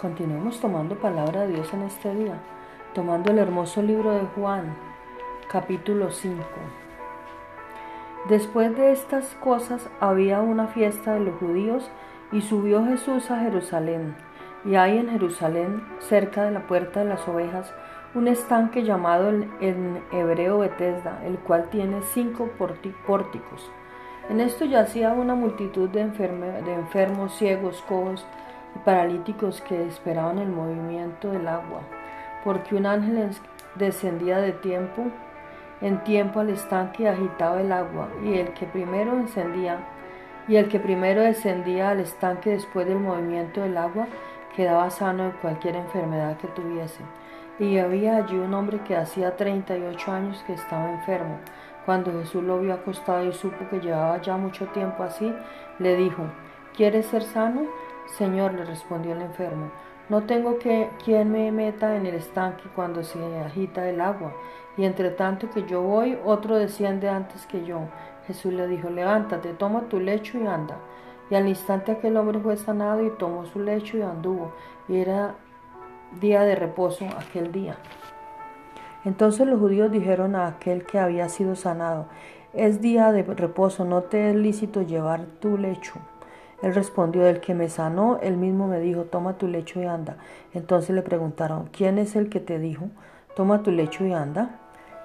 Continuemos tomando palabra de Dios en este día, tomando el hermoso libro de Juan, capítulo 5. Después de estas cosas había una fiesta de los judíos y subió Jesús a Jerusalén. Y hay en Jerusalén, cerca de la puerta de las ovejas, un estanque llamado en hebreo Betesda, el cual tiene cinco pórticos. En esto yacía una multitud de, de enfermos, ciegos, cojos, y paralíticos que esperaban el movimiento del agua, porque un ángel descendía de tiempo en tiempo al estanque y agitaba el agua, y el que primero encendía y el que primero descendía al estanque después del movimiento del agua quedaba sano de cualquier enfermedad que tuviese. Y había allí un hombre que hacía 38 años que estaba enfermo. Cuando Jesús lo vio acostado y supo que llevaba ya mucho tiempo así, le dijo, ¿quieres ser sano? Señor, le respondió el enfermo, no tengo que quien me meta en el estanque cuando se agita el agua, y entre tanto que yo voy, otro desciende antes que yo. Jesús le dijo, levántate, toma tu lecho y anda. Y al instante aquel hombre fue sanado y tomó su lecho y anduvo, y era día de reposo aquel día. Entonces los judíos dijeron a aquel que había sido sanado, es día de reposo, no te es lícito llevar tu lecho. Él respondió, el que me sanó, él mismo me dijo, toma tu lecho y anda. Entonces le preguntaron, ¿quién es el que te dijo, toma tu lecho y anda?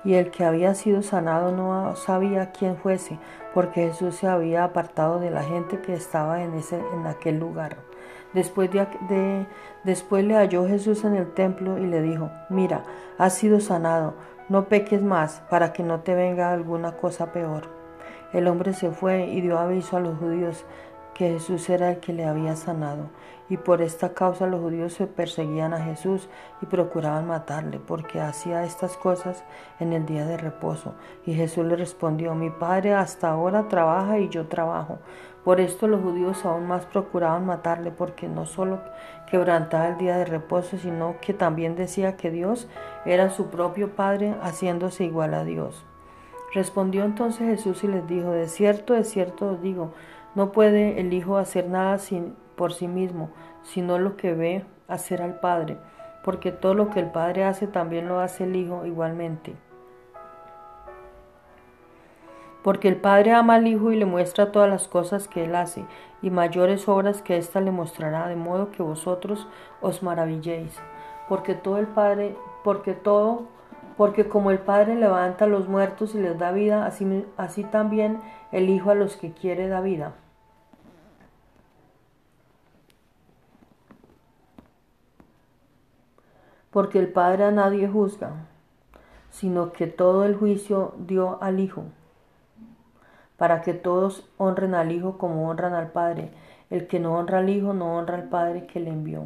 Y el que había sido sanado no sabía quién fuese, porque Jesús se había apartado de la gente que estaba en, ese, en aquel lugar. Después, de, después le halló Jesús en el templo y le dijo, mira, has sido sanado, no peques más, para que no te venga alguna cosa peor. El hombre se fue y dio aviso a los judíos que Jesús era el que le había sanado, y por esta causa los judíos se perseguían a Jesús y procuraban matarle, porque hacía estas cosas en el día de reposo. Y Jesús le respondió, mi Padre hasta ahora trabaja y yo trabajo. Por esto los judíos aún más procuraban matarle, porque no solo quebrantaba el día de reposo, sino que también decía que Dios era su propio Padre, haciéndose igual a Dios. Respondió entonces Jesús y les dijo, de cierto, de cierto os digo, no puede el Hijo hacer nada sin, por sí mismo, sino lo que ve hacer al Padre, porque todo lo que el Padre hace también lo hace el Hijo igualmente. Porque el Padre ama al Hijo y le muestra todas las cosas que Él hace, y mayores obras que ésta le mostrará, de modo que vosotros os maravilléis. Porque todo el Padre, porque todo porque como el Padre levanta a los muertos y les da vida, así, así también el Hijo a los que quiere da vida. Porque el Padre a nadie juzga, sino que todo el juicio dio al Hijo, para que todos honren al Hijo como honran al Padre. El que no honra al Hijo no honra al Padre que le envió.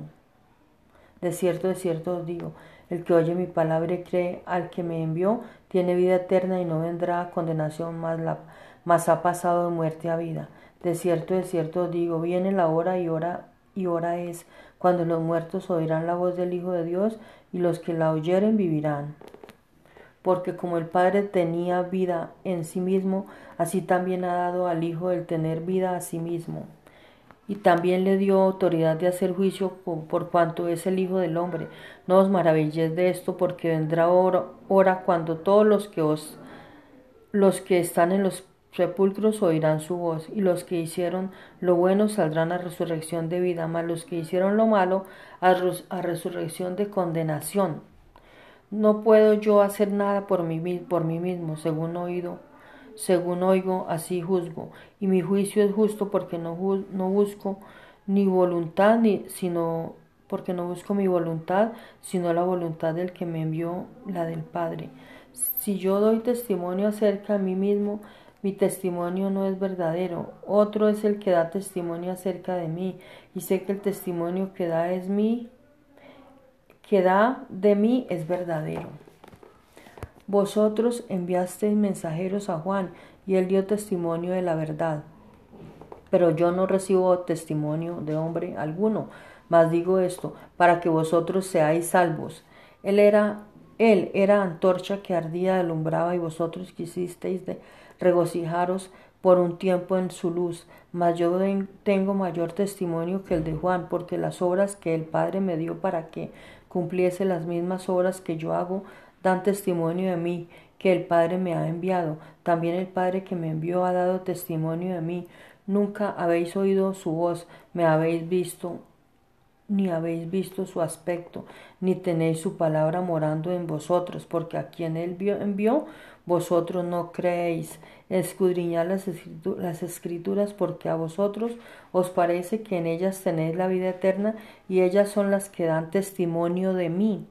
De cierto, de cierto os digo, el que oye mi palabra y cree al que me envió, tiene vida eterna y no vendrá a condenación, más, ha pasado de muerte a vida. De cierto, de cierto os digo, viene la hora y hora y hora es, cuando los muertos oirán la voz del Hijo de Dios y los que la oyeren vivirán. Porque como el Padre tenía vida en sí mismo, así también ha dado al Hijo el tener vida a sí mismo y también le dio autoridad de hacer juicio por, cuanto es el Hijo del Hombre. No os maravilléis de esto, porque vendrá hora, cuando todos los que os los que están en los sepulcros oirán su voz, y los que hicieron lo bueno saldrán a resurrección de vida, mas los que hicieron lo malo a, a resurrección de condenación. No puedo yo hacer nada por mí, por mí mismo, según oído según oigo, así juzgo, y mi juicio es justo porque no, no busco ni voluntad, ni, sino porque no busco mi voluntad, sino la voluntad del que me envió, la del Padre. Si yo doy testimonio acerca de mí mismo, mi testimonio no es verdadero. Otro es el que da testimonio acerca de mí, y sé que el testimonio que da es mí, que da de mí es verdadero. Vosotros enviasteis mensajeros a Juan, y él dio testimonio de la verdad. Pero yo no recibo testimonio de hombre alguno, mas digo esto, para que vosotros seáis salvos. Él era, él era antorcha que ardía, alumbraba, y vosotros quisisteis de regocijaros por un tiempo en su luz, mas yo tengo mayor testimonio que el de Juan, porque las obras que el Padre me dio para que cumpliese las mismas obras que yo hago, dan testimonio de mí, que el Padre me ha enviado. También el Padre que me envió ha dado testimonio de mí. Nunca habéis oído su voz, me habéis visto, ni habéis visto su aspecto, ni tenéis su palabra morando en vosotros, porque a quien él envió, vosotros no creéis. Escudriñad las, escrituras, porque a vosotros os parece que en ellas tenéis la vida eterna, y ellas son las que dan testimonio de mí.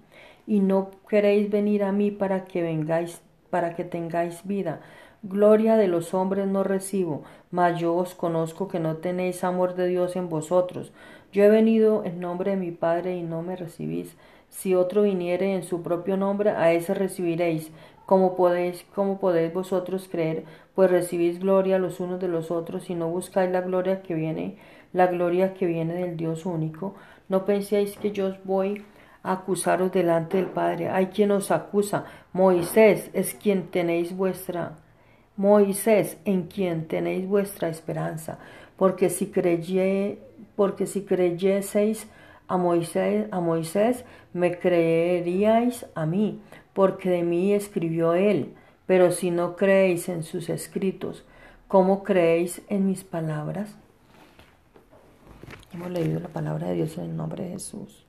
Y no queréis venir a mí para que vengáis, para que tengáis vida. Gloria de los hombres no recibo, mas yo os conozco que no tenéis amor de Dios en vosotros. Yo he venido en nombre de mi Padre y no me recibís. Si otro viniere en su propio nombre, a ese recibiréis. ¿Cómo podéis, podéis vosotros creer? Pues recibís gloria los unos de los otros y no buscáis la gloria que viene, la gloria que viene del Dios único. No penséis que yo os voy a acusaros delante del Padre. Hay quien os acusa. Moisés es quien tenéis vuestra Moisés, en quien tenéis vuestra esperanza, porque si creyé, porque si creyeseis a Moisés, a Moisés, me creeríais a mí, porque de mí escribió él. Pero si no creéis en sus escritos, ¿cómo creéis en mis palabras? Hemos leído la palabra de Dios en el nombre de Jesús.